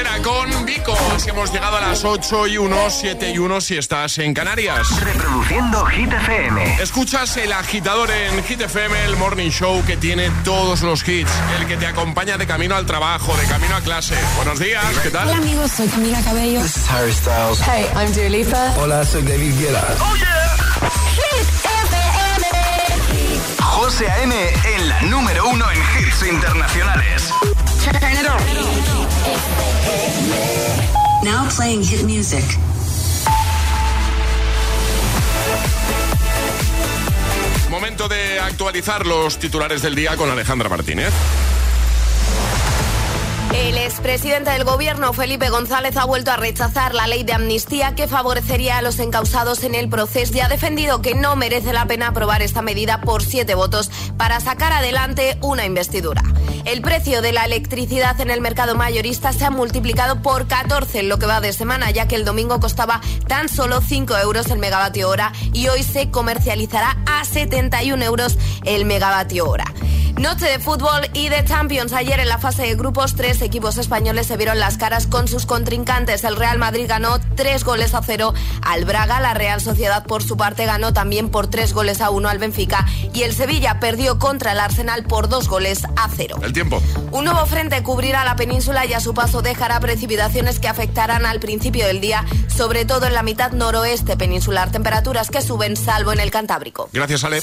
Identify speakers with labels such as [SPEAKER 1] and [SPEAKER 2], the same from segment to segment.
[SPEAKER 1] Entera con
[SPEAKER 2] Vico. Así hemos llegado a las 8 y 1, 7 y 1 si estás en Canarias.
[SPEAKER 3] Reproduciendo Hit FM.
[SPEAKER 2] Escuchas el agitador en Hit FM, el morning show que tiene todos los hits. El que te acompaña de camino al trabajo, de camino a clase. Buenos días, ¿qué
[SPEAKER 4] Hola
[SPEAKER 2] tal?
[SPEAKER 4] amigos, soy Camila Cabello.
[SPEAKER 5] This is Harry Styles.
[SPEAKER 4] Hey, I'm Dua Lipa.
[SPEAKER 5] Hola, soy David Guetta.
[SPEAKER 3] José A.M. en la número uno en hits internacionales.
[SPEAKER 6] Now playing hit music.
[SPEAKER 2] Momento de actualizar los titulares del día con Alejandra Martínez.
[SPEAKER 7] El expresidente del gobierno, Felipe González, ha vuelto a rechazar la ley de amnistía que favorecería a los encausados en el proceso y ha defendido que no merece la pena aprobar esta medida por siete votos para sacar adelante una investidura. El precio de la electricidad en el mercado mayorista se ha multiplicado por 14 en lo que va de semana, ya que el domingo costaba tan solo 5 euros el megavatio hora y hoy se comercializará a 71 euros el megavatio hora. Noche de fútbol y de Champions. Ayer en la fase de grupos, tres equipos españoles se vieron las caras con sus contrincantes. El Real Madrid ganó tres goles a cero al Braga. La Real Sociedad, por su parte, ganó también por tres goles a uno al Benfica. Y el Sevilla perdió contra el Arsenal por dos goles a cero.
[SPEAKER 2] El tiempo.
[SPEAKER 7] Un nuevo frente cubrirá la península y a su paso dejará precipitaciones que afectarán al principio del día, sobre todo en la mitad noroeste peninsular. Temperaturas que suben, salvo en el Cantábrico.
[SPEAKER 2] Gracias, Ale.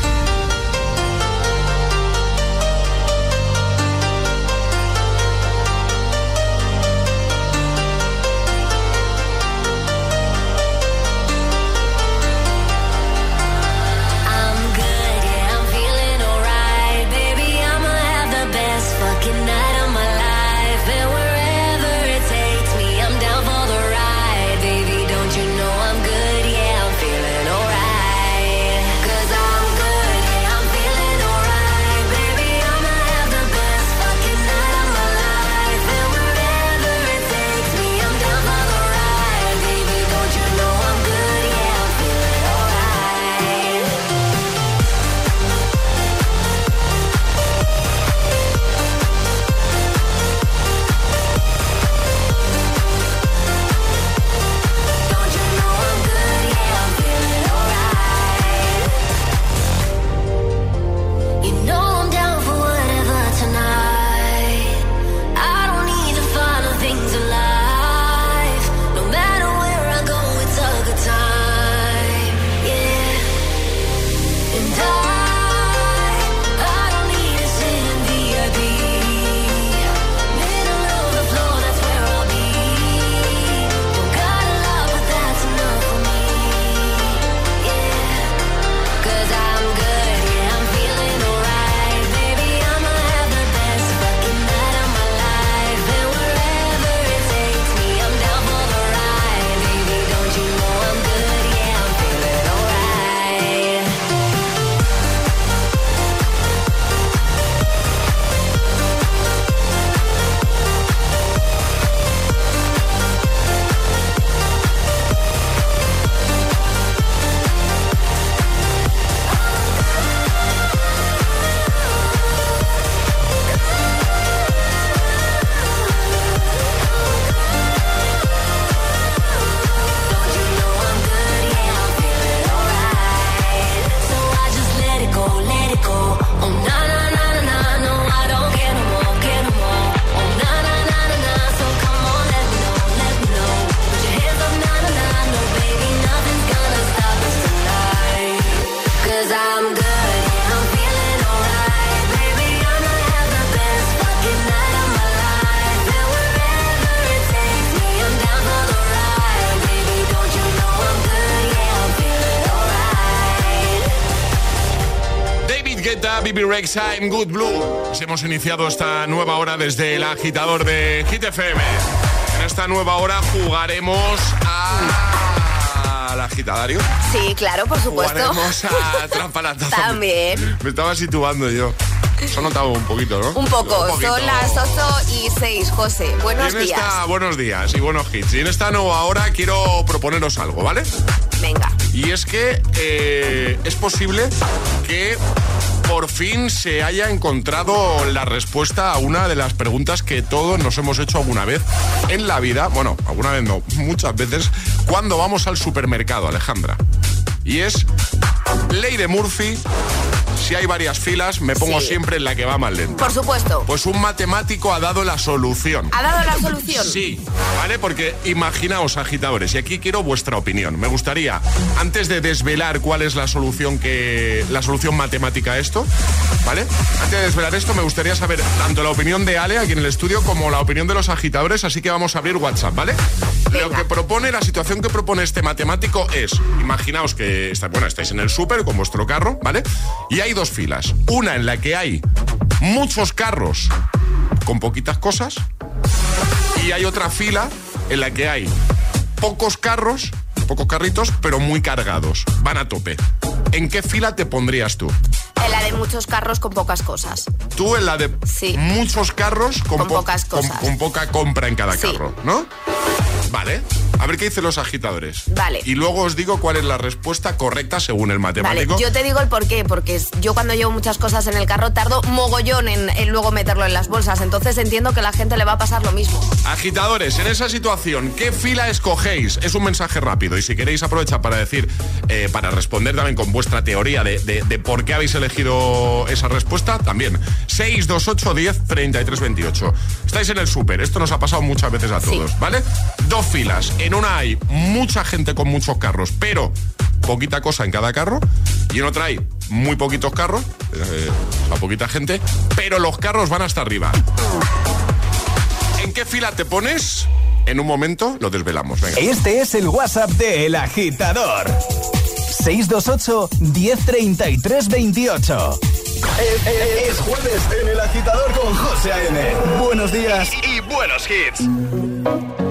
[SPEAKER 2] Bibi Rexa en Good Blue. hemos iniciado esta nueva hora desde el agitador de Hit FM. En esta nueva hora jugaremos al agitadario.
[SPEAKER 7] Sí, claro, por supuesto.
[SPEAKER 2] Jugaremos a.
[SPEAKER 7] También.
[SPEAKER 2] Me estaba situando yo. Ha notado un poquito, ¿no?
[SPEAKER 7] Un poco. Son las 8 y 6, José. Buenos días.
[SPEAKER 2] buenos días y buenos hits. Y en esta nueva hora quiero proponeros algo, ¿vale?
[SPEAKER 7] Venga.
[SPEAKER 2] Y es que eh, es posible que por fin se haya encontrado la respuesta a una de las preguntas que todos nos hemos hecho alguna vez en la vida. Bueno, alguna vez no, muchas veces, cuando vamos al supermercado, Alejandra. Y es ley de Murphy si hay varias filas, me pongo siempre en la que va más lento.
[SPEAKER 7] Por supuesto.
[SPEAKER 2] Pues un matemático ha dado la solución.
[SPEAKER 7] ¿Ha dado la solución?
[SPEAKER 2] Sí, ¿vale? Porque imaginaos, agitadores, y aquí quiero vuestra opinión. Me gustaría, antes de desvelar cuál es la solución que. la solución matemática a esto, ¿vale? Antes de desvelar esto, me gustaría saber tanto la opinión de Ale aquí en el estudio como la opinión de los agitadores, así que vamos a abrir WhatsApp, ¿vale? Lo que propone, la situación que propone este matemático es, imaginaos que está, bueno, estáis en el súper con vuestro carro, ¿vale? Y hay dos filas. Una en la que hay muchos carros con poquitas cosas y hay otra fila en la que hay pocos carros, pocos carritos, pero muy cargados. Van a tope. ¿En qué fila te pondrías tú?
[SPEAKER 7] En la de muchos carros con pocas cosas.
[SPEAKER 2] Tú en la de muchos carros con,
[SPEAKER 7] pocas cosas.
[SPEAKER 2] Con, poca compra en cada carro, ¿no? Vale. A ver qué dicen los agitadores.
[SPEAKER 7] Vale.
[SPEAKER 2] Y luego os digo cuál es la respuesta correcta según el matemático.
[SPEAKER 7] Vale, yo te digo el por qué, porque yo cuando llevo muchas cosas en el carro tardo mogollón en, luego meterlo en las bolsas. Entonces entiendo que a la gente le va a pasar lo mismo.
[SPEAKER 2] Agitadores, en esa situación, ¿qué fila escogéis? Es un mensaje rápido y si queréis aprovechar para decir, eh, para responder también con vuestra teoría de, de, por qué habéis elegido esa respuesta, también. 628 10 33 28. Estáis en el súper, esto nos ha pasado muchas veces a todos, ¿vale? Dos filas. En una hay mucha gente con muchos carros, pero poquita cosa en cada carro. Y en otra hay muy poquitos carros, eh, o poquita gente, pero los carros van hasta arriba. ¿En qué fila te pones? En un momento lo desvelamos.
[SPEAKER 8] Este es el WhatsApp de El Agitador. 628 1033 28. Es, jueves en El Agitador con José A.M. Buenos días y buenos hits.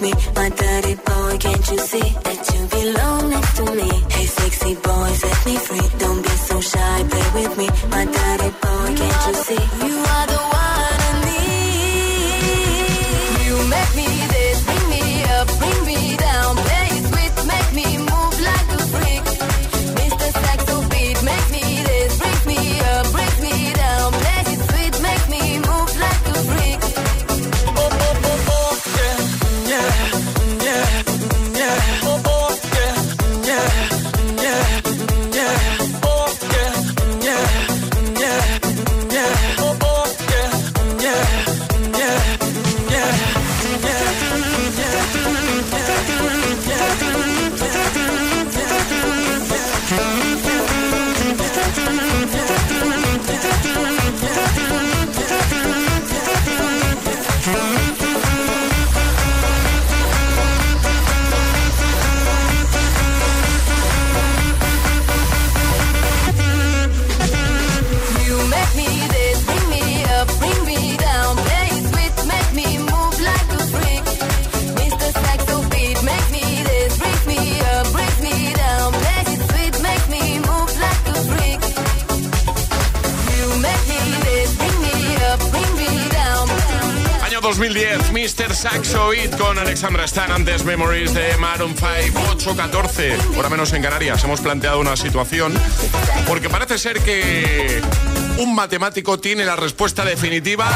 [SPEAKER 3] me.
[SPEAKER 7] My dirty
[SPEAKER 2] Memories de Maroon 5, 8.14, hora menos en Canarias. Hemos planteado una situación porque parece ser que un matemático tiene la respuesta definitiva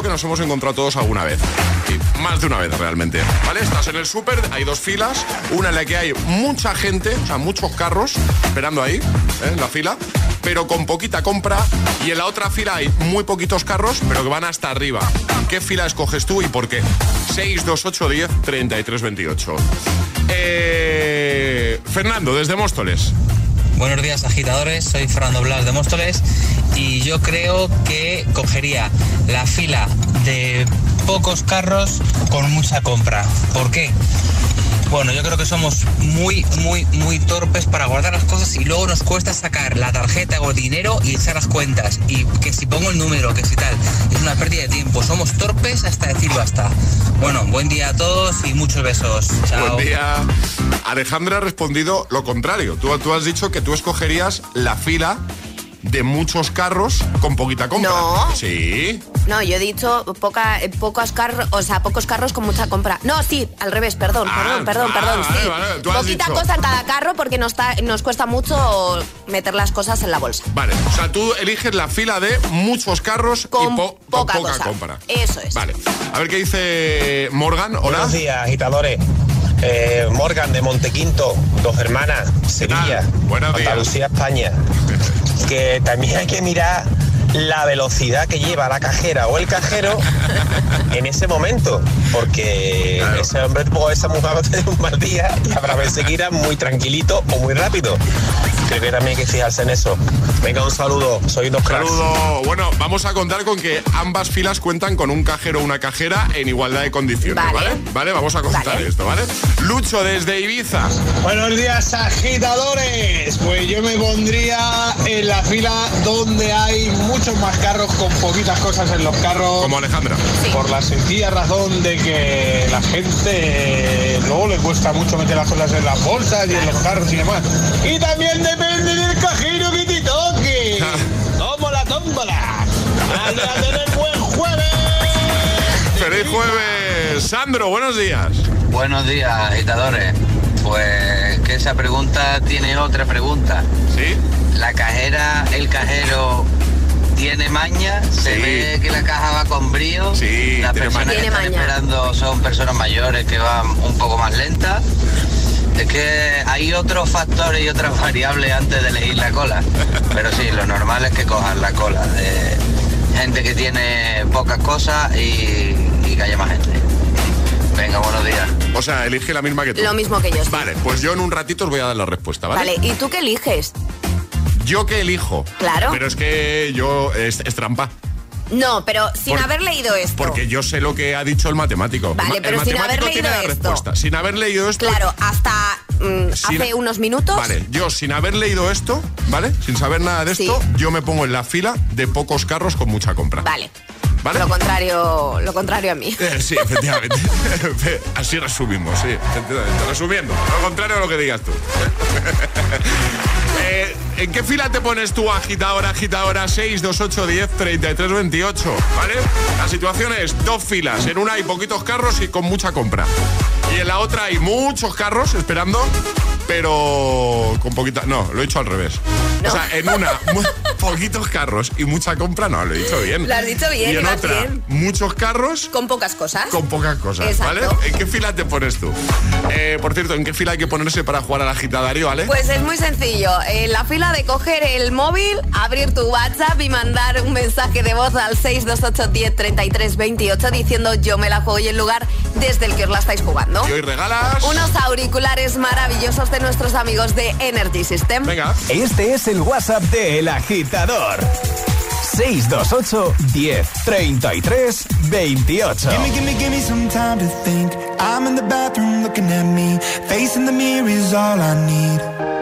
[SPEAKER 2] que nos hemos encontrado todos alguna vez. Y más de una vez realmente. ¿Vale? Estás en el súper, hay dos filas, una en la que hay mucha gente, o sea, muchos carros esperando ahí, ¿eh? en la fila pero con poquita compra. Y en la otra fila hay muy poquitos carros, pero que van hasta arriba. ¿Qué fila escoges tú y por qué? 628 10 33 28. Eh, Fernando, desde Móstoles.
[SPEAKER 9] Buenos días agitadores, soy Fernando Blas de Móstoles y yo creo que cogería la fila de pocos carros con mucha compra. ¿Por qué? Bueno, yo creo que somos muy, muy, muy torpes para guardar las cosas y luego nos cuesta sacar la tarjeta o el dinero y echar las cuentas. Y que si pongo el número, que si tal, es una pérdida de tiempo. Somos torpes hasta decir basta. Bueno, buen día a todos y muchos besos. Chao.
[SPEAKER 2] Buen día. Alejandra ha respondido lo contrario. Tú, tú has dicho que tú escogerías la fila de muchos carros con poquita compra.
[SPEAKER 7] No.
[SPEAKER 2] Sí.
[SPEAKER 7] No, yo he dicho poca, eh, pocos carros, o sea, pocos carros con mucha compra. No, sí, al revés, perdón,
[SPEAKER 2] Ah,
[SPEAKER 7] perdón, perdón,
[SPEAKER 2] ah,
[SPEAKER 7] perdón.
[SPEAKER 2] vale,
[SPEAKER 7] sí.
[SPEAKER 2] vale, tú has
[SPEAKER 7] Poquita
[SPEAKER 2] dicho.
[SPEAKER 7] cosa en cada carro porque nos, ta- nos cuesta mucho meter las cosas en la bolsa.
[SPEAKER 2] Vale, o sea, tú eliges la fila de muchos carros
[SPEAKER 7] Con
[SPEAKER 2] y po- con
[SPEAKER 7] poca
[SPEAKER 2] compra.
[SPEAKER 7] Eso es.
[SPEAKER 2] Vale. A ver qué dice Morgan. Hola.
[SPEAKER 10] Buenos días, agitadores. Eh, Morgan de Montequinto, dos hermanas, Sevilla. Andalucía, España. Que también hay que mirar la velocidad que lleva la cajera o el cajero en ese momento, porque
[SPEAKER 2] Claro.
[SPEAKER 10] ese hombre o esa mujer va a tener un mal día y habrá veces que irá muy tranquilito o muy rápido. Creo que también hay que fijarse en eso. Venga, un saludo, soy dos cracks.
[SPEAKER 2] Saludo. Bueno, vamos a contar con que ambas filas cuentan con un cajero o una cajera en igualdad de condiciones, ¿vale?
[SPEAKER 7] Vale.
[SPEAKER 2] ¿Vale? Vamos a contar
[SPEAKER 7] Vale.
[SPEAKER 2] esto, ¿vale? Lucho desde Ibiza.
[SPEAKER 11] Buenos días, agitadores. Pues yo me pondría en la fila donde hay muchos más carros con poquitas cosas en los carros.
[SPEAKER 2] Como Alejandra.
[SPEAKER 11] Por la sencilla razón de que la gente eh, luego le cuesta mucho meter las cosas en las bolsas y en los carros y demás. Y también depende del cajero que te toque. tómbola, tómbola. Dale a tener buen jueves.
[SPEAKER 2] ¡Feliz jueves! Sandro, buenos días.
[SPEAKER 12] Buenos días, agitadores. Pues que esa pregunta tiene otra pregunta.
[SPEAKER 2] ¿Sí?
[SPEAKER 12] La cajera, el cajero tiene maña, se
[SPEAKER 2] Sí.
[SPEAKER 12] ve que la caja va con brío.
[SPEAKER 2] Sí,
[SPEAKER 12] Las
[SPEAKER 2] tiene
[SPEAKER 12] personas
[SPEAKER 2] maña.
[SPEAKER 12] que están esperando son personas mayores que van un poco más lentas. Es que hay otros factores y otras variables antes de elegir la cola. Pero sí, lo normal es que cojan la cola de gente que tiene pocas cosas y, y que haya más gente. Venga, buenos días.
[SPEAKER 2] O sea, elige la misma que tú.
[SPEAKER 7] Lo mismo que yo. sí.
[SPEAKER 2] Vale, pues yo en un ratito os voy a dar la respuesta, ¿vale?
[SPEAKER 7] Vale, ¿y tú qué eliges?
[SPEAKER 2] Yo que elijo.
[SPEAKER 7] Claro.
[SPEAKER 2] Pero es que yo es, es trampa.
[SPEAKER 7] No, pero sin
[SPEAKER 2] Por-
[SPEAKER 7] haber leído esto.
[SPEAKER 2] Porque yo sé lo que ha dicho el matemático.
[SPEAKER 7] Vale,
[SPEAKER 2] El
[SPEAKER 7] pero sin haber
[SPEAKER 2] matemático
[SPEAKER 7] leído
[SPEAKER 2] tiene la
[SPEAKER 7] esto.
[SPEAKER 2] respuesta. Sin haber leído esto.
[SPEAKER 7] Claro, hasta mm,
[SPEAKER 2] Sin-
[SPEAKER 7] hace unos minutos.
[SPEAKER 2] Vale, yo sin haber leído esto, ¿vale? Sin saber nada de esto,
[SPEAKER 7] Sí.
[SPEAKER 2] yo me pongo en la fila de pocos carros con mucha compra.
[SPEAKER 7] Vale.
[SPEAKER 2] ¿Vale?
[SPEAKER 7] Lo contrario, lo contrario a mí.
[SPEAKER 2] Eh, sí, efectivamente. Así resumimos, sí. efectivamente. Resumiendo, lo contrario a lo que digas tú. Eh, ¿En qué fila te pones tú, agitadora, agitadora 6, 2, 8, 10, 33, 28? ¿Vale? La situación es dos filas. En una hay poquitos carros y con mucha compra. Y en la otra hay muchos carros esperando, pero con poquita... No, lo he dicho al revés.
[SPEAKER 7] No.
[SPEAKER 2] O sea, en una, poquitos carros y mucha compra, no, lo he dicho bien.
[SPEAKER 7] Lo has dicho bien,
[SPEAKER 2] Y en otra,
[SPEAKER 7] bien.
[SPEAKER 2] muchos carros
[SPEAKER 7] Con pocas cosas.
[SPEAKER 2] con pocas cosas,
[SPEAKER 7] Exacto.
[SPEAKER 2] ¿vale? ¿En qué fila te pones tú? Eh, por cierto, ¿en qué fila hay que ponerse para jugar al agitadario, ¿vale?
[SPEAKER 7] Pues es muy sencillo. En la fila de coger el móvil, abrir tu WhatsApp y mandar un mensaje de voz al 628 10 33 28 diciendo yo me la juego y el lugar desde el que os la estáis jugando.
[SPEAKER 2] y hoy regalas...
[SPEAKER 7] Unos auriculares maravillosos de nuestros amigos de Energy System.
[SPEAKER 2] Venga.
[SPEAKER 8] Este es el WhatsApp de El Agitador. 628 10 33 28.
[SPEAKER 13] Gimme, gimme, gimme some time to think. I'm in the bathroom looking at me. Facing the mirror is all I need.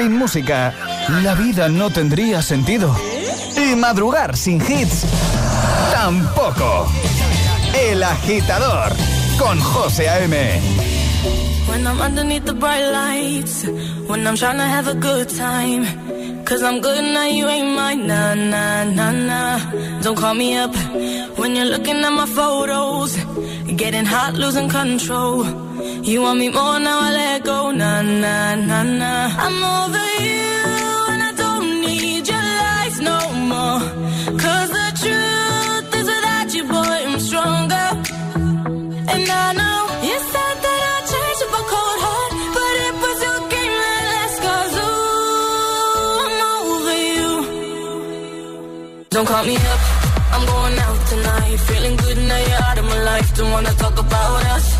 [SPEAKER 8] Sin música, la vida no tendría sentido. Y madrugar sin hits, tampoco. El agitador, con José A.M.
[SPEAKER 1] When I'm underneath the bright lights, when I'm trying to have a good time. Cause I'm good now, you ain't mine. Nah, nah, nah, nah. Don't call me up when you're looking at my photos. Getting hot, losing control. You want me more now, I let go. Nah, nah, nah, nah. I'm over you, and I don't need your lies no more. Cause the truth is without you, boy, I'm stronger. And I know you said that I'd change up a cold heart, but it was your game that last. Cause ooh, I'm over you. Don't call me up, I'm going out tonight. Feeling good now you're out of my life. Don't wanna talk about us.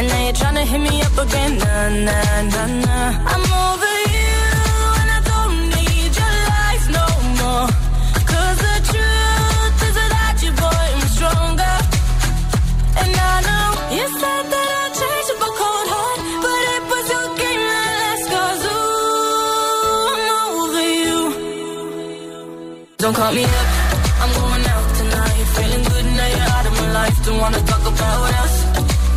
[SPEAKER 1] And now you're trying to hit me up again. Nah, nah, nah, nah. I'm over you, and I don't need your lies no more. Cause the truth is without you, boy, I'm stronger. And I know you said that I'd change up a cold heart, but it was your game that last. Cause ooh, I'm over you. Don't call me up, I'm going out tonight. Feeling good now you're out of my life. Don't wanna talk about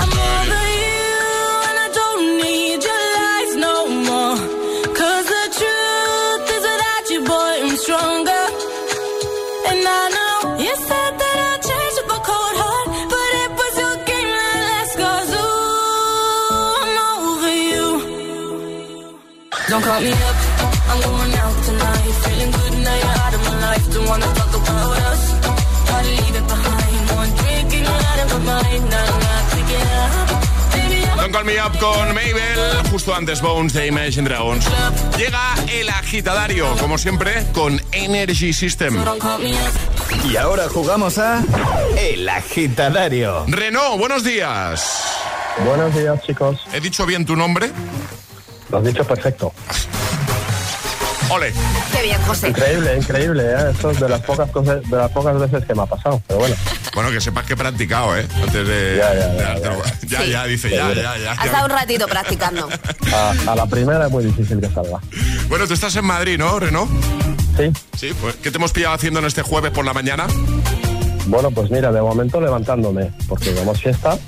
[SPEAKER 1] I'm over you, and I don't need your lies no the truth is without you, boy, I'm stronger. And I know you said that up a cold heart, but it was your game that ooh, I'm over you. Don't call me up, I'm going out tonight. Feeling good wanna talk about us. Gotta leave it behind. One drink and you're out of my mind. Not not to get up. Baby, I'm
[SPEAKER 2] Don't Call Me Up con Mabel, justo antes Bones de Imagine Dragons. Llega el agitadario, como siempre, con Energy System.
[SPEAKER 8] Y ahora jugamos a El agitadario.
[SPEAKER 2] Renault, buenos días.
[SPEAKER 14] Buenos días, chicos.
[SPEAKER 2] ¿He dicho bien tu nombre?
[SPEAKER 14] Lo has dicho perfecto.
[SPEAKER 2] Ole.
[SPEAKER 7] Qué bien, José.
[SPEAKER 14] Increíble, increíble, ¿eh? Eso es de las pocas cosas, de las pocas veces que me ha pasado, pero bueno.
[SPEAKER 2] Bueno, que sepas que he practicado, ¿eh? Antes de...
[SPEAKER 14] Ya, ya, ya,
[SPEAKER 2] de-
[SPEAKER 14] ya.
[SPEAKER 2] ya, ya, dice, ya, ya, ya.
[SPEAKER 7] Has estado un ratito practicando.
[SPEAKER 14] A, a la primera es muy difícil que salga.
[SPEAKER 2] Bueno, tú estás en Madrid, ¿no, Renault?
[SPEAKER 14] Sí.
[SPEAKER 2] Sí, pues, ¿qué te hemos pillado haciendo en este jueves por la mañana?
[SPEAKER 14] Bueno, pues mira, de momento levantándome, porque como es fiesta,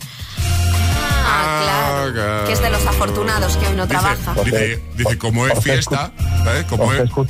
[SPEAKER 7] Ah, claro. Que es de los afortunados que hoy no trabaja.
[SPEAKER 2] Dice, dice, como es
[SPEAKER 14] Os
[SPEAKER 2] fiesta, ¿sabes? Como es...
[SPEAKER 14] escu-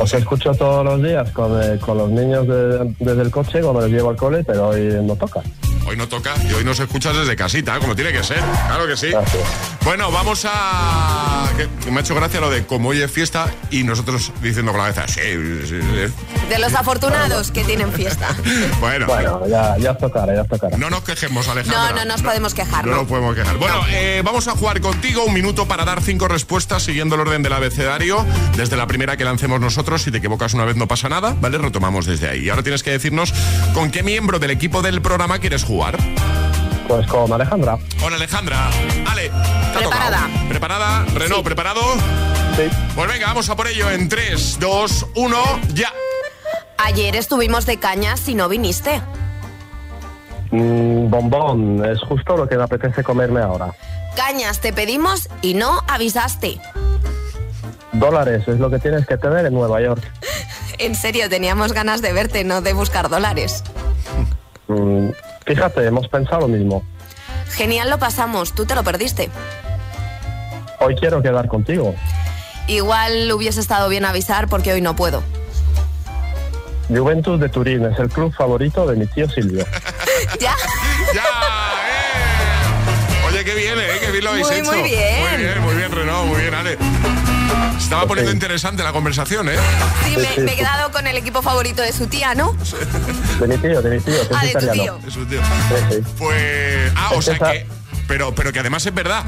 [SPEAKER 14] os escucho todos los días con, eh, con los niños de- desde el coche cuando les llevo al cole, pero hoy no toca.
[SPEAKER 2] Hoy no toca y hoy nos escuchas desde casita, como tiene que ser. Claro que sí.
[SPEAKER 14] Gracias.
[SPEAKER 2] Bueno, vamos a... Que, me ha hecho gracia lo de como hoy es fiesta y nosotros diciendo con la cabeza, sí, sí, sí.
[SPEAKER 7] De los afortunados que tienen fiesta.
[SPEAKER 2] Bueno,
[SPEAKER 14] Bueno, ya, ya tocará, ya tocará.
[SPEAKER 2] no nos quejemos, Alejandra.
[SPEAKER 7] No, no nos podemos quejar,
[SPEAKER 2] No
[SPEAKER 7] ¿no?
[SPEAKER 2] nos podemos quejar. Bueno, eh, vamos a jugar contigo un minuto para dar cinco respuestas siguiendo el orden del abecedario. Desde la primera que lancemos nosotros, si te equivocas una vez no pasa nada, ¿vale? Retomamos desde ahí. Y ahora tienes que decirnos con qué miembro del equipo del programa quieres jugar.
[SPEAKER 14] Pues con Alejandra.
[SPEAKER 2] Hola Alejandra. Ale,
[SPEAKER 7] Preparada.
[SPEAKER 2] tocado. ¿Preparada? Renault, ¿preparado?
[SPEAKER 14] Sí.
[SPEAKER 2] Pues venga, vamos a por ello en 3, 2, 1, ya.
[SPEAKER 7] Ayer estuvimos de cañas y no viniste.
[SPEAKER 14] Mm, bombón, es justo lo que me apetece comerme ahora.
[SPEAKER 7] Cañas te pedimos y no avisaste.
[SPEAKER 14] Dólares es lo que tienes que tener en Nueva York.
[SPEAKER 7] En serio, teníamos ganas de verte, no de buscar dólares.
[SPEAKER 14] Mm, fíjate, hemos pensado lo mismo.
[SPEAKER 7] Genial lo pasamos, tú te lo perdiste.
[SPEAKER 14] Hoy quiero quedar contigo.
[SPEAKER 7] Igual hubiese estado bien avisar porque hoy no puedo.
[SPEAKER 14] Juventus de Turín es el club favorito de mi tío Silvio.
[SPEAKER 7] ¿Ya?
[SPEAKER 2] ¡Ya! ¡Eh! Oye, qué bien, ¿eh? Qué bien lo habéis
[SPEAKER 7] Muy,
[SPEAKER 2] hecho.
[SPEAKER 7] muy bien.
[SPEAKER 2] Muy bien, muy bien, Renault, muy bien, Ale. Estaba poniendo interesante la conversación, ¿eh?
[SPEAKER 7] Sí, me, he quedado con el equipo favorito de su tía, ¿no?
[SPEAKER 14] De mi tío, de mi tío, que
[SPEAKER 7] Ah,
[SPEAKER 14] es
[SPEAKER 7] de tu
[SPEAKER 14] italiano.
[SPEAKER 7] tío.
[SPEAKER 2] Es un tío. Pues. Ah, o
[SPEAKER 14] Es
[SPEAKER 2] sea que. Pero, pero que además es verdad.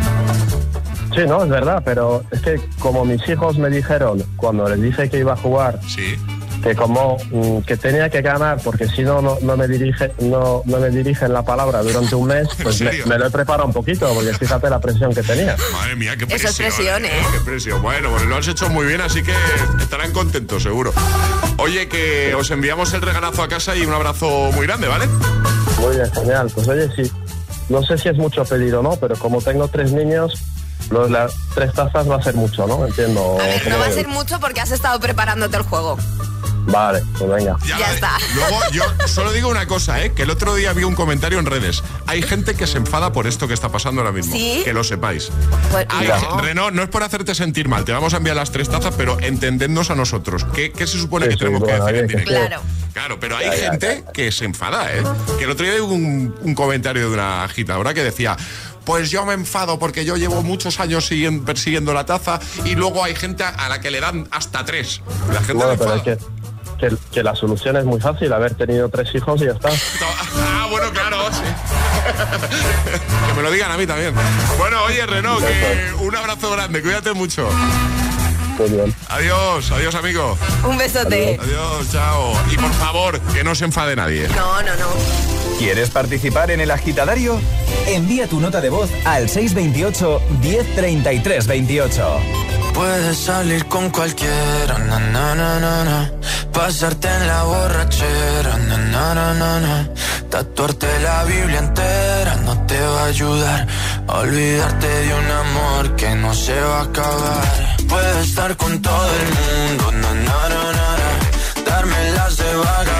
[SPEAKER 14] Sí, no, es verdad, pero es que como mis hijos me dijeron cuando les dije que iba a jugar
[SPEAKER 2] Sí.
[SPEAKER 14] Que como mm, que tenía que ganar porque si no no, no me dirige no, no me dirigen la palabra durante un mes, pues me, lo he preparado un poquito porque fíjate la presión que tenía.
[SPEAKER 2] Madre mía, qué presión.
[SPEAKER 7] es presión, ¿eh?
[SPEAKER 2] Qué presión. Bueno, pues lo has hecho muy bien, así que estarán contentos, seguro. Oye, que os enviamos el regalazo a casa y un abrazo muy grande, ¿vale?
[SPEAKER 14] Muy bien, genial. Pues oye, sí, no sé si es mucho pedir o no, pero como tengo tres niños, lo de las tres tazas va a ser mucho, ¿no? Entiendo.
[SPEAKER 7] A ver,
[SPEAKER 14] cómo
[SPEAKER 7] no va a ser mucho porque has estado preparándote el juego.
[SPEAKER 14] Vale, pues venga.
[SPEAKER 7] Ya
[SPEAKER 2] la-
[SPEAKER 7] está.
[SPEAKER 2] Luego, yo solo digo una cosa, ¿eh? Que el otro día vi un comentario en redes. Hay gente que se enfada por esto que está pasando ahora mismo.
[SPEAKER 7] ¿Sí?
[SPEAKER 2] Que lo sepáis.
[SPEAKER 7] Pues, no.
[SPEAKER 2] Renault, no es por hacerte sentir mal, te vamos a enviar las tres tazas, pero entendednos a nosotros. ¿Qué, qué se supone
[SPEAKER 14] Sí,
[SPEAKER 2] que
[SPEAKER 14] sí,
[SPEAKER 2] tenemos
[SPEAKER 14] bueno,
[SPEAKER 2] que decir en directo?
[SPEAKER 7] Claro.
[SPEAKER 2] Claro, pero hay
[SPEAKER 14] Ya, ya,
[SPEAKER 2] gente que se enfada, ¿eh? Que el otro día vi un, un comentario de una agitadora que decía. Pues yo me enfado porque yo llevo muchos años siguiendo- persiguiendo la taza y luego hay gente a la que le dan hasta tres. La gente
[SPEAKER 14] Bueno,
[SPEAKER 2] le
[SPEAKER 14] pero
[SPEAKER 2] enfada.
[SPEAKER 14] es que, que, que la solución es muy fácil, haber tenido tres hijos y ya está.
[SPEAKER 2] Ah, bueno, claro, sí. que me lo digan a mí también. Bueno, oye, Renault, que un abrazo grande, cuídate mucho. Adiós, adiós, amigo.
[SPEAKER 7] Un besote.
[SPEAKER 2] Adiós, chao. Y por favor, que no se enfade nadie.
[SPEAKER 7] No, no, no.
[SPEAKER 8] ¿Quieres participar en el agitadario? Envía tu nota de voz al 628 1033 28.
[SPEAKER 15] Puedes salir con cualquiera, na, na, na, pasarte en la borrachera, na, tatuarte la Biblia entera no te va a ayudar olvidarte de un amor que no se va a acabar. Puedes estar con todo el mundo, darme las de vagabundo,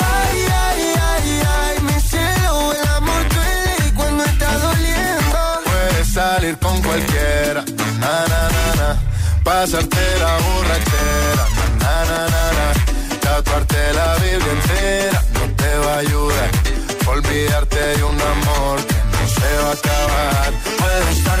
[SPEAKER 15] Salir con cualquiera, na, na, na, na. pasarte la borrachera, na, na, na, na. tatuarte la Biblia entera no te va a ayudar. Olvidarte de un amor que no se va a acabar. Puedes estar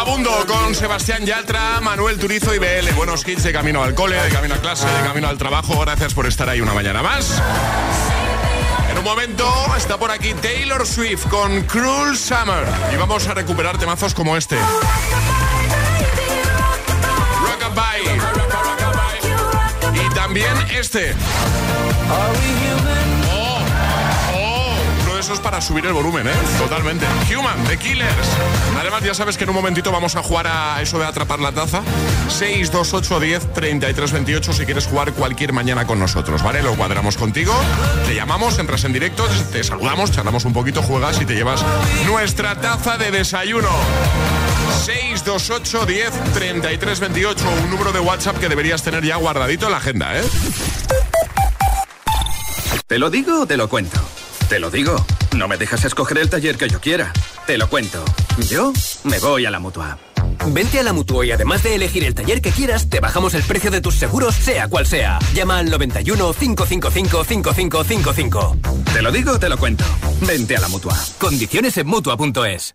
[SPEAKER 2] Vagabundo con Sebastián Yatra, Manuel Turizo y BL. Buenos hits de camino al cole, de camino a clase, de camino al trabajo. Gracias por estar ahí una mañana más. En un momento está por aquí Taylor Swift con Cruel Summer. Y vamos a recuperar temazos como este. Rockabye. Y también este. Para subir el volumen, ¿eh? Totalmente. Human, The Killers. Además, ya sabes que en un momentito vamos a jugar a eso de atrapar la taza. 628 10 33 28 si quieres jugar cualquier mañana con nosotros, ¿vale? Lo cuadramos contigo, te llamamos, entras en directo, te saludamos, charlamos un poquito, juegas y te llevas nuestra taza de desayuno. 628 10 33 28, un número de WhatsApp que deberías tener ya guardadito en la agenda, ¿eh?
[SPEAKER 16] ¿Te lo digo o te lo cuento? Te lo digo. No me dejas escoger el taller que yo quiera. Te lo cuento. Yo me voy a la mutua.
[SPEAKER 17] Vente a la Mutua y además de elegir el taller que quieras, te bajamos el precio de tus seguros, sea cual sea. Llama al 91 555 5555.
[SPEAKER 16] Te lo digo te lo cuento. Vente a la mutua.
[SPEAKER 17] Condiciones en Mutua.es.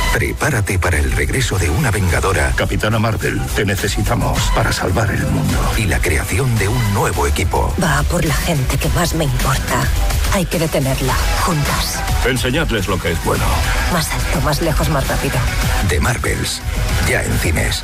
[SPEAKER 18] Prepárate para el regreso de una vengadora. Capitana Marvel, te necesitamos para salvar el mundo. Y la creación de un nuevo equipo.
[SPEAKER 19] Va por la gente que más me importa. Hay que detenerla, juntas.
[SPEAKER 18] Enseñadles lo que es bueno.
[SPEAKER 19] Más alto, más lejos, más rápido.
[SPEAKER 18] The Marvels, ya en cines.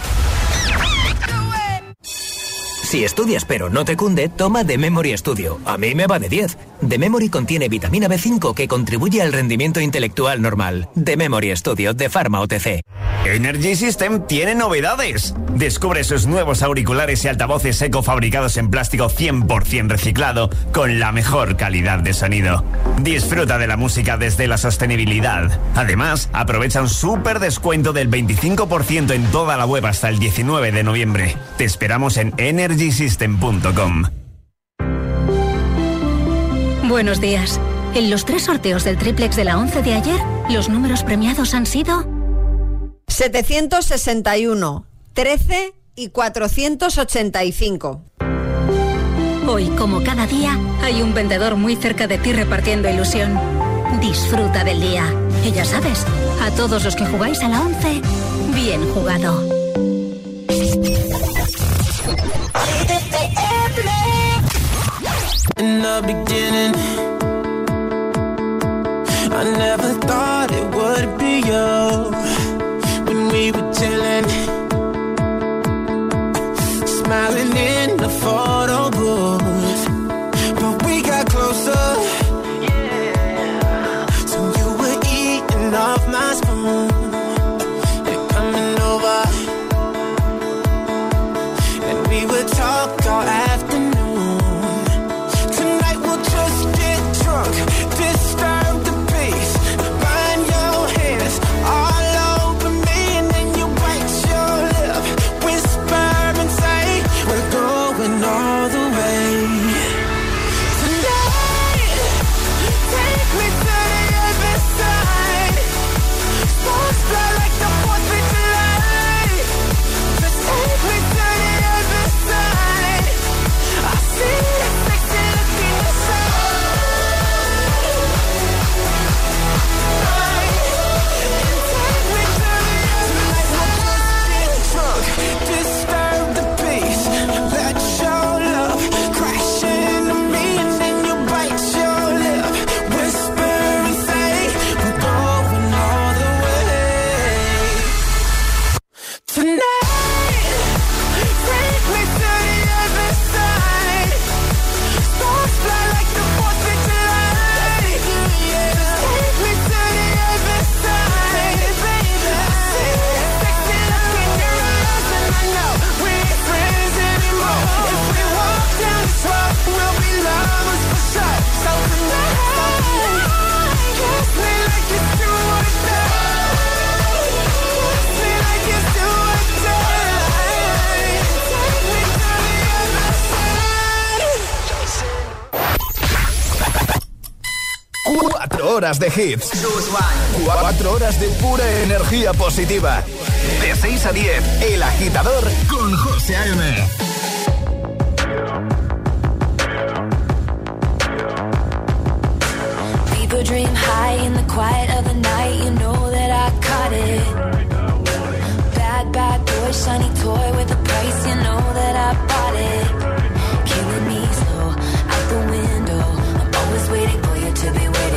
[SPEAKER 17] Si estudias pero no te cunde, toma The Memory Studio. A mí me va de 10. The Memory contiene vitamina B5 que contribuye al rendimiento intelectual normal. The Memory Studio de Pharma OTC.
[SPEAKER 20] Energy System tiene novedades. Descubre sus nuevos auriculares y altavoces eco fabricados en plástico 100% reciclado con la mejor calidad de sonido. Disfruta de la música desde la sostenibilidad. Además, aprovecha un súper descuento del 25% en toda la web hasta el 19 de noviembre. Te esperamos en energysystem.com.
[SPEAKER 21] Buenos días. En los tres sorteos del triplex de la 11 de ayer, los números premiados han sido
[SPEAKER 22] 761, 13 y 485.
[SPEAKER 21] Hoy, como cada día, hay un vendedor muy cerca de ti repartiendo ilusión. Disfruta del día. Y ya sabes, a todos los que jugáis a la 11, bien jugado.
[SPEAKER 15] In the beginning, I never thought it would be you. When we were chilling, smiling in the photo
[SPEAKER 8] horas de hits. 4 horas de pura energía positiva. De 6 a 10, El Agitador con José A.M.
[SPEAKER 3] People dream high in the quiet of the night. You know that I caught it. Bad, bad boy, shiny toy with a price. You know that I bought it. Killing me slow, out the window. I'm always waiting for you to be waiting.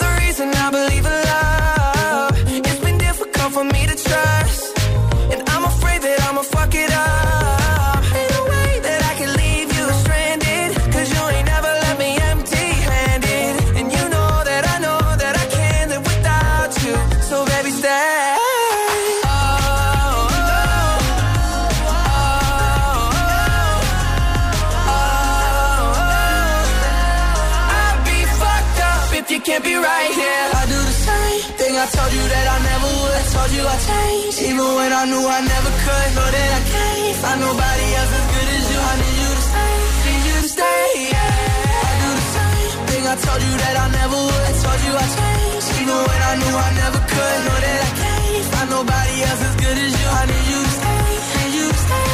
[SPEAKER 23] I
[SPEAKER 24] knew I never could. Know that I can't find nobody else as good as you. I need you to stay, need you to stay. Yeah. I do the same thing. I told you that I never would. I told you I changed, even when I knew I never could. Know that I can't find nobody else as good as you. I need you to stay, need you to stay.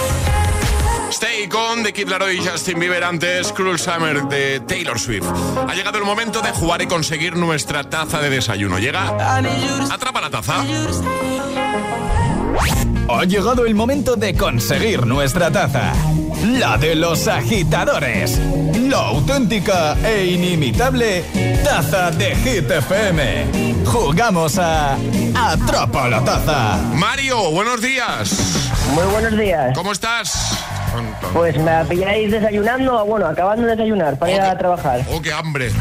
[SPEAKER 2] Stay con de Kid Laroi y Justin Bieber antes Cruel Summer de Taylor Swift. Ha llegado el momento de jugar y conseguir nuestra taza de desayuno. Llega. Atrapa la taza.
[SPEAKER 8] Ha llegado el momento de conseguir nuestra taza. La de los agitadores. La auténtica e inimitable taza de Hit FM. Jugamos a Atrapa la taza.
[SPEAKER 2] Mario, buenos días.
[SPEAKER 25] Muy buenos días.
[SPEAKER 2] ¿Cómo estás?
[SPEAKER 25] Pues me pilláis desayunando, bueno, acabando de desayunar para ir a trabajar.
[SPEAKER 2] Oh, qué hambre.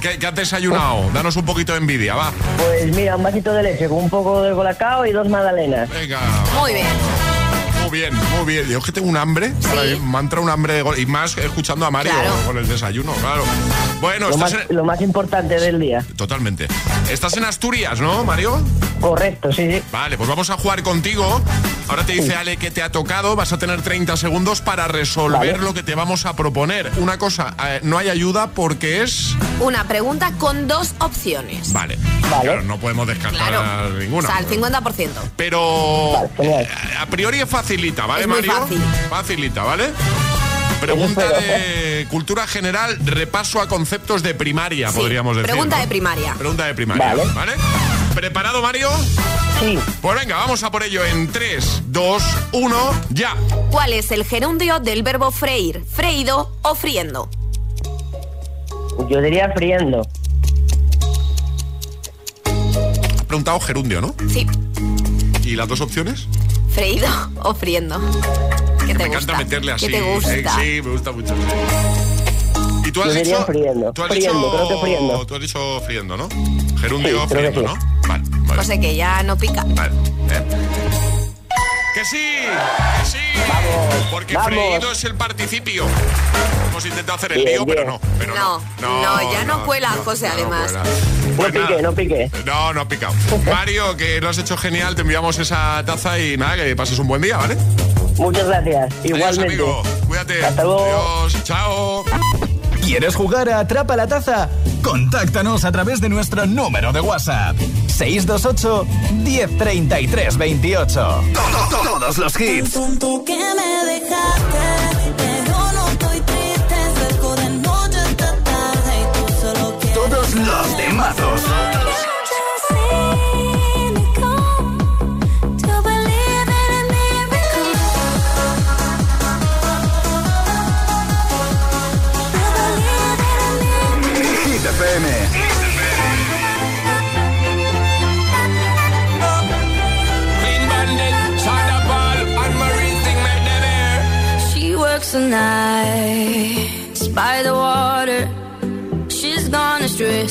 [SPEAKER 2] ¿Qué, qué has desayunado? Danos un poquito de envidia, va.
[SPEAKER 25] Pues mira, un vasito de leche con un poco de colacao y dos magdalenas.
[SPEAKER 2] Venga.
[SPEAKER 7] Muy bien.
[SPEAKER 2] Muy bien, muy bien. Yo es que tengo un hambre. Ahora, Me ha entrado un hambre de gol. Y más escuchando a Mario
[SPEAKER 25] Claro.
[SPEAKER 2] con el desayuno, claro. Bueno,
[SPEAKER 25] Lo
[SPEAKER 2] estás
[SPEAKER 25] más,
[SPEAKER 2] en-
[SPEAKER 25] lo más importante del día.
[SPEAKER 2] Totalmente. Estás en Asturias, ¿no, Mario?
[SPEAKER 25] Correcto, sí, sí.
[SPEAKER 2] Vale, pues vamos a jugar contigo. Ahora te dice Ale que te ha tocado. Vas a tener 30 segundos para resolver
[SPEAKER 25] Vale.
[SPEAKER 2] lo que te vamos a proponer. Una cosa, eh, no hay ayuda porque es...
[SPEAKER 7] Una pregunta con dos opciones.
[SPEAKER 2] Vale. Claro, no podemos descartar
[SPEAKER 7] Claro.
[SPEAKER 2] ninguna.
[SPEAKER 7] O sea, el 50%.
[SPEAKER 2] Pero eh, a priori es facilita, ¿vale,
[SPEAKER 7] Es
[SPEAKER 2] Mario?
[SPEAKER 7] fácil.
[SPEAKER 2] Facilita, ¿vale? Pregunta de cultura general, repaso a conceptos de primaria,
[SPEAKER 7] Sí,
[SPEAKER 2] podríamos decir.
[SPEAKER 7] Pregunta
[SPEAKER 2] ¿no?
[SPEAKER 7] de primaria.
[SPEAKER 2] Pregunta de primaria,
[SPEAKER 7] Vale.
[SPEAKER 2] ¿vale? ¿Preparado, Mario?
[SPEAKER 25] Sí.
[SPEAKER 2] Pues venga, vamos a por ello en 3, 2, 1, ya.
[SPEAKER 7] ¿Cuál es el gerundio del verbo freír? ¿Freído o friendo?
[SPEAKER 25] Yo diría friendo.
[SPEAKER 2] Has preguntado gerundio, ¿no?
[SPEAKER 7] Sí.
[SPEAKER 2] ¿Y las dos opciones?
[SPEAKER 7] ¿Freído o friendo? ¿Qué te
[SPEAKER 2] me
[SPEAKER 7] gusta?
[SPEAKER 2] encanta meterle así.
[SPEAKER 7] ¿Qué te gusta?
[SPEAKER 2] Eh, sí, me gusta mucho. ¿Y tú has
[SPEAKER 25] Yo
[SPEAKER 2] dicho?
[SPEAKER 25] friendo.
[SPEAKER 2] Tú has
[SPEAKER 25] Friendo,
[SPEAKER 2] dicho,
[SPEAKER 25] creo que friendo.
[SPEAKER 2] Tú has dicho friendo, ¿no? Gerundio
[SPEAKER 25] Sí, creo que
[SPEAKER 2] friendo,
[SPEAKER 25] sí.
[SPEAKER 2] ¿no? Vale, vale.
[SPEAKER 7] O sea que ya no pica.
[SPEAKER 2] Vale. eh. Que sí, que sí. Porque
[SPEAKER 25] vamos.
[SPEAKER 2] freído es el participio. Hemos intentado hacer el
[SPEAKER 25] Bien,
[SPEAKER 2] lío, pero
[SPEAKER 25] bien.
[SPEAKER 2] no. Pero
[SPEAKER 7] No, no, ya no, cuela, José,
[SPEAKER 2] no
[SPEAKER 7] además.
[SPEAKER 2] cuela.
[SPEAKER 25] No
[SPEAKER 2] Pues
[SPEAKER 25] piqué, no piqué.
[SPEAKER 2] No, no ha picado. Mario, que lo has hecho genial, te enviamos esa taza y nada, que pases un buen día, ¿vale?
[SPEAKER 25] Muchas gracias.
[SPEAKER 2] Adiós,
[SPEAKER 25] Igualmente.
[SPEAKER 2] amigo. Cuídate.
[SPEAKER 25] Hasta luego.
[SPEAKER 2] Adiós. Chao.
[SPEAKER 8] ¿Quieres jugar a Atrapa la Taza? Contáctanos a través de nuestro número de WhatsApp. 628 1033 28. Todos los hits.
[SPEAKER 24] Tonto que me dejaste, pero no estoy triste. Cerco de noche hasta tarde y tú solo quieres.
[SPEAKER 8] Todos los temazos.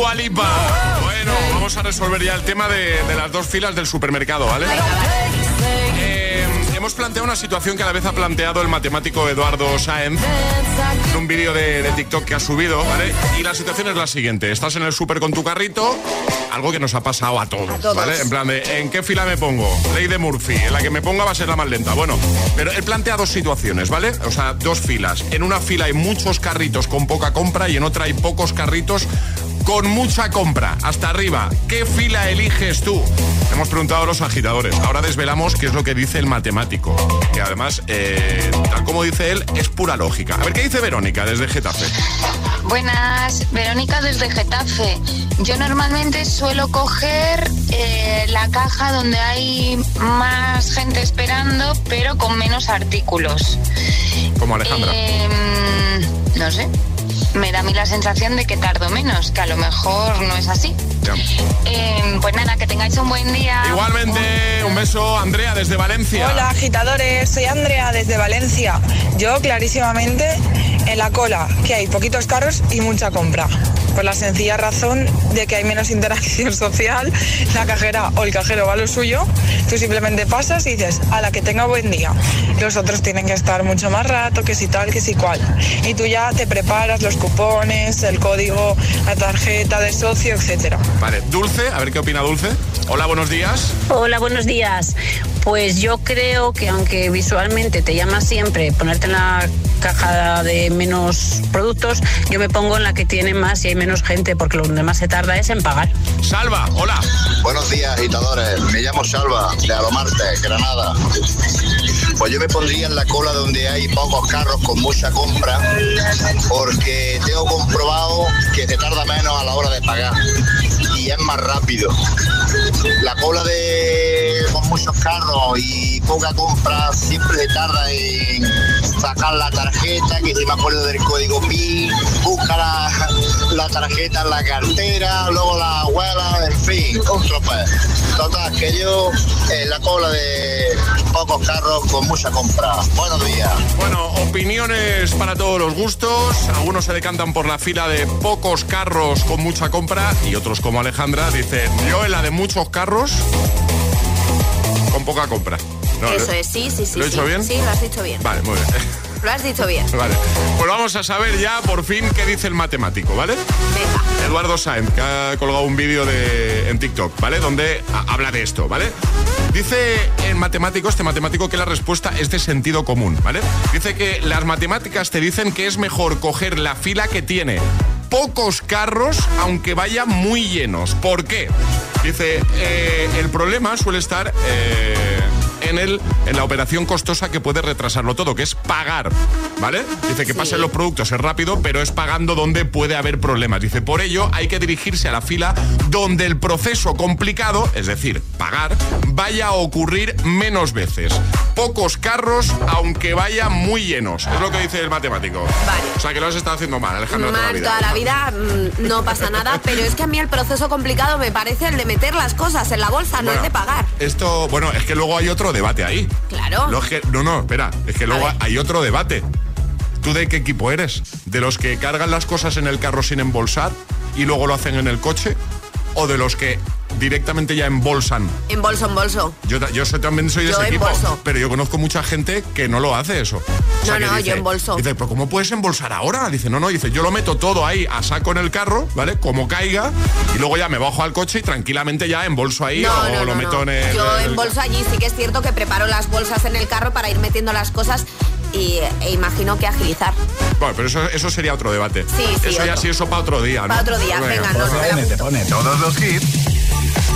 [SPEAKER 2] Dua Lipa. Bueno, vamos a resolver ya el tema de, de las dos filas del supermercado, ¿vale? Eh, hemos planteado una situación que a la vez ha planteado el matemático Eduardo Sáenz en un vídeo de, de TikTok que ha subido, ¿vale? Y la situación es la siguiente. Estás en el súper con tu carrito, algo que nos ha pasado a todos,
[SPEAKER 22] todos.
[SPEAKER 2] ¿vale? En plan de, ¿en qué fila me pongo? Ley de Murphy, en la que me ponga va a ser la más lenta. Bueno, pero él plantea dos situaciones, ¿vale? O sea, dos filas. En una fila hay muchos carritos con poca compra y en otra hay pocos carritos con mucha compra. Hasta arriba, ¿qué fila eliges tú? Hemos preguntado a los agitadores. Ahora desvelamos qué es lo que dice el matemático. Que además, eh, tal como dice él, es pura lógica. A ver, ¿qué dice Verónica desde Getafe?
[SPEAKER 26] Buenas, Verónica desde Getafe. Yo normalmente suelo coger eh, la caja donde hay más gente esperando, pero con menos artículos.
[SPEAKER 2] Como Alejandra.
[SPEAKER 26] Em, no sé. Me da a mí la sensación de que tardo menos, que a lo mejor no es así. Em, pues nada, que tengáis un buen día.
[SPEAKER 2] Igualmente, un beso, Andrea, desde Valencia.
[SPEAKER 27] Hola agitadores, soy Andrea desde Valencia. Yo clarísimamente
[SPEAKER 28] En la cola, que hay poquitos carros y mucha compra. Por la sencilla razón de que hay menos interacción social, la cajera o el cajero va a lo suyo, tú simplemente pasas y dices, a la que tenga buen día. Los otros tienen que estar mucho más rato, que si tal, que si cual. Y tú ya te preparas los cupones, el código, la tarjeta de socio, etcétera.
[SPEAKER 2] Vale, Dulce, a ver qué opina Dulce. Hola, buenos días.
[SPEAKER 29] Hola, buenos días. Pues yo creo que aunque visualmente te llama siempre ponerte en la caja de menos productos, yo me pongo en la que tiene más y hay menos gente, porque lo donde más se tarda es en pagar.
[SPEAKER 2] Salva, hola.
[SPEAKER 30] Buenos días, agitadores. Me llamo Salva, de Alomarte, Granada. Pues yo me pondría en la cola donde hay pocos carros con mucha compra, porque tengo comprobado que se tarda menos a la hora de pagar y es más rápido. La cola de muchos carros y poca compra siempre se tarda en sacar la tarjeta, que si me acuerdo del código PIN, busca la, la tarjeta en la cartera, luego la abuela, en fin, un tropez. Total, que yo en la cola de pocos carros con mucha compra. Buenos días.
[SPEAKER 2] Bueno, opiniones para todos los gustos. Algunos se decantan por la fila de pocos carros con mucha compra y otros como Alejandra dicen, yo en la de muchos carros con poca compra. No,
[SPEAKER 7] Eso
[SPEAKER 2] ¿lo-
[SPEAKER 7] es, sí, sí, sí.
[SPEAKER 2] ¿Lo he
[SPEAKER 7] sí.
[SPEAKER 2] dicho bien?
[SPEAKER 7] Sí, lo has dicho bien.
[SPEAKER 2] Vale, muy bien.
[SPEAKER 7] Lo has dicho bien.
[SPEAKER 2] Vale. Pues vamos a saber ya por fin qué dice el matemático, ¿vale? Eduardo Sainz, que ha colgado un vídeo de, en TikTok, ¿vale? Donde ha- habla de esto, ¿vale? Dice en matemático, este matemático, que la respuesta es de sentido común, ¿vale? Dice que las matemáticas te dicen que es mejor coger la fila que tiene pocos carros, aunque vayan muy llenos. ¿Por qué? Dice, eh, el problema suele estar eh, en, el, en la operación costosa que puede retrasarlo todo, que es pagar, ¿vale? Dice que pasen los productos es rápido, pero es pagando donde puede haber problemas. Dice, por ello hay que dirigirse a la fila donde el proceso complicado, es decir, pagar, vaya a ocurrir menos veces. Pocos carros, aunque vayan muy llenos. Es lo que dice el matemático. O sea, que lo has estado haciendo mal, Alejandro, toda la
[SPEAKER 7] Mal
[SPEAKER 2] vida.
[SPEAKER 7] toda la vida, mm, no pasa nada, pero es que a mí el proceso complicado me parece el de meter las cosas en la bolsa, no el de pagar.
[SPEAKER 2] Esto, bueno, es que luego hay otro debate ahí.
[SPEAKER 7] Claro.
[SPEAKER 2] Que- no, no, espera, es que luego hay otro debate. ¿Tú de qué equipo eres? ¿De los que cargan las cosas en el carro sin embolsar y luego lo hacen en el coche? ¿O de los que directamente ya embolsan?
[SPEAKER 7] En bolso, en bolso.
[SPEAKER 2] Yo, yo soy- también soy de
[SPEAKER 7] Yo
[SPEAKER 2] ese equipo,
[SPEAKER 7] embolso.
[SPEAKER 2] pero yo conozco mucha gente que no lo hace eso. O sea,
[SPEAKER 7] No, no,
[SPEAKER 2] dice,
[SPEAKER 7] yo embolso.
[SPEAKER 2] Dice, pero ¿cómo puedes embolsar ahora? Dice, no, no, dice, yo lo meto todo ahí a saco en el carro, ¿vale? Como caiga, y luego ya me bajo al coche y tranquilamente ya embolso ahí
[SPEAKER 7] No,
[SPEAKER 2] o
[SPEAKER 7] no,
[SPEAKER 2] lo
[SPEAKER 7] no,
[SPEAKER 2] meto
[SPEAKER 7] no.
[SPEAKER 2] en el...
[SPEAKER 7] Yo
[SPEAKER 2] en el-
[SPEAKER 7] en bolso allí sí que es cierto que preparo las bolsas en el carro para ir metiendo las cosas y, e imagino que agilizar.
[SPEAKER 2] Bueno, pero eso, eso sería otro debate.
[SPEAKER 7] Sí, sí,
[SPEAKER 2] Eso ya sí, eso para otro día, ¿no?
[SPEAKER 7] Para otro día, venga, no, no
[SPEAKER 8] José A.M. te pone todos los hits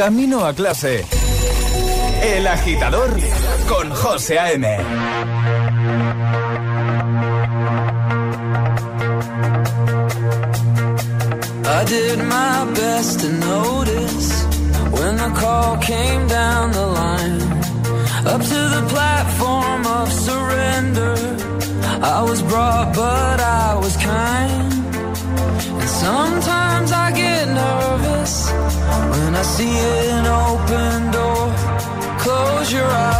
[SPEAKER 8] Camino a clase. El agitador con José A.M.
[SPEAKER 13] I did my best to notice when the call came down the line. Up to the platform of surrender. I was brought, but I was kind. And sometimes I see an open door. Close your eyes,